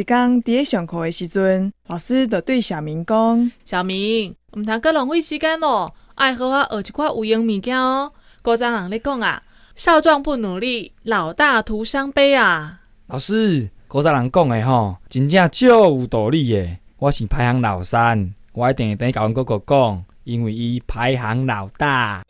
一天伫咧上课的时阵，老师就对小明讲：“小明，毋通阁浪费时间咯，爱好好学一寡有用物件哦。古早人咧讲啊，少壮不努力，老大徒伤悲啊。老师，古早人讲的吼，真正足有道理的。我是排行老三，我一定会等甲阮哥哥讲，因为伊排行老大。”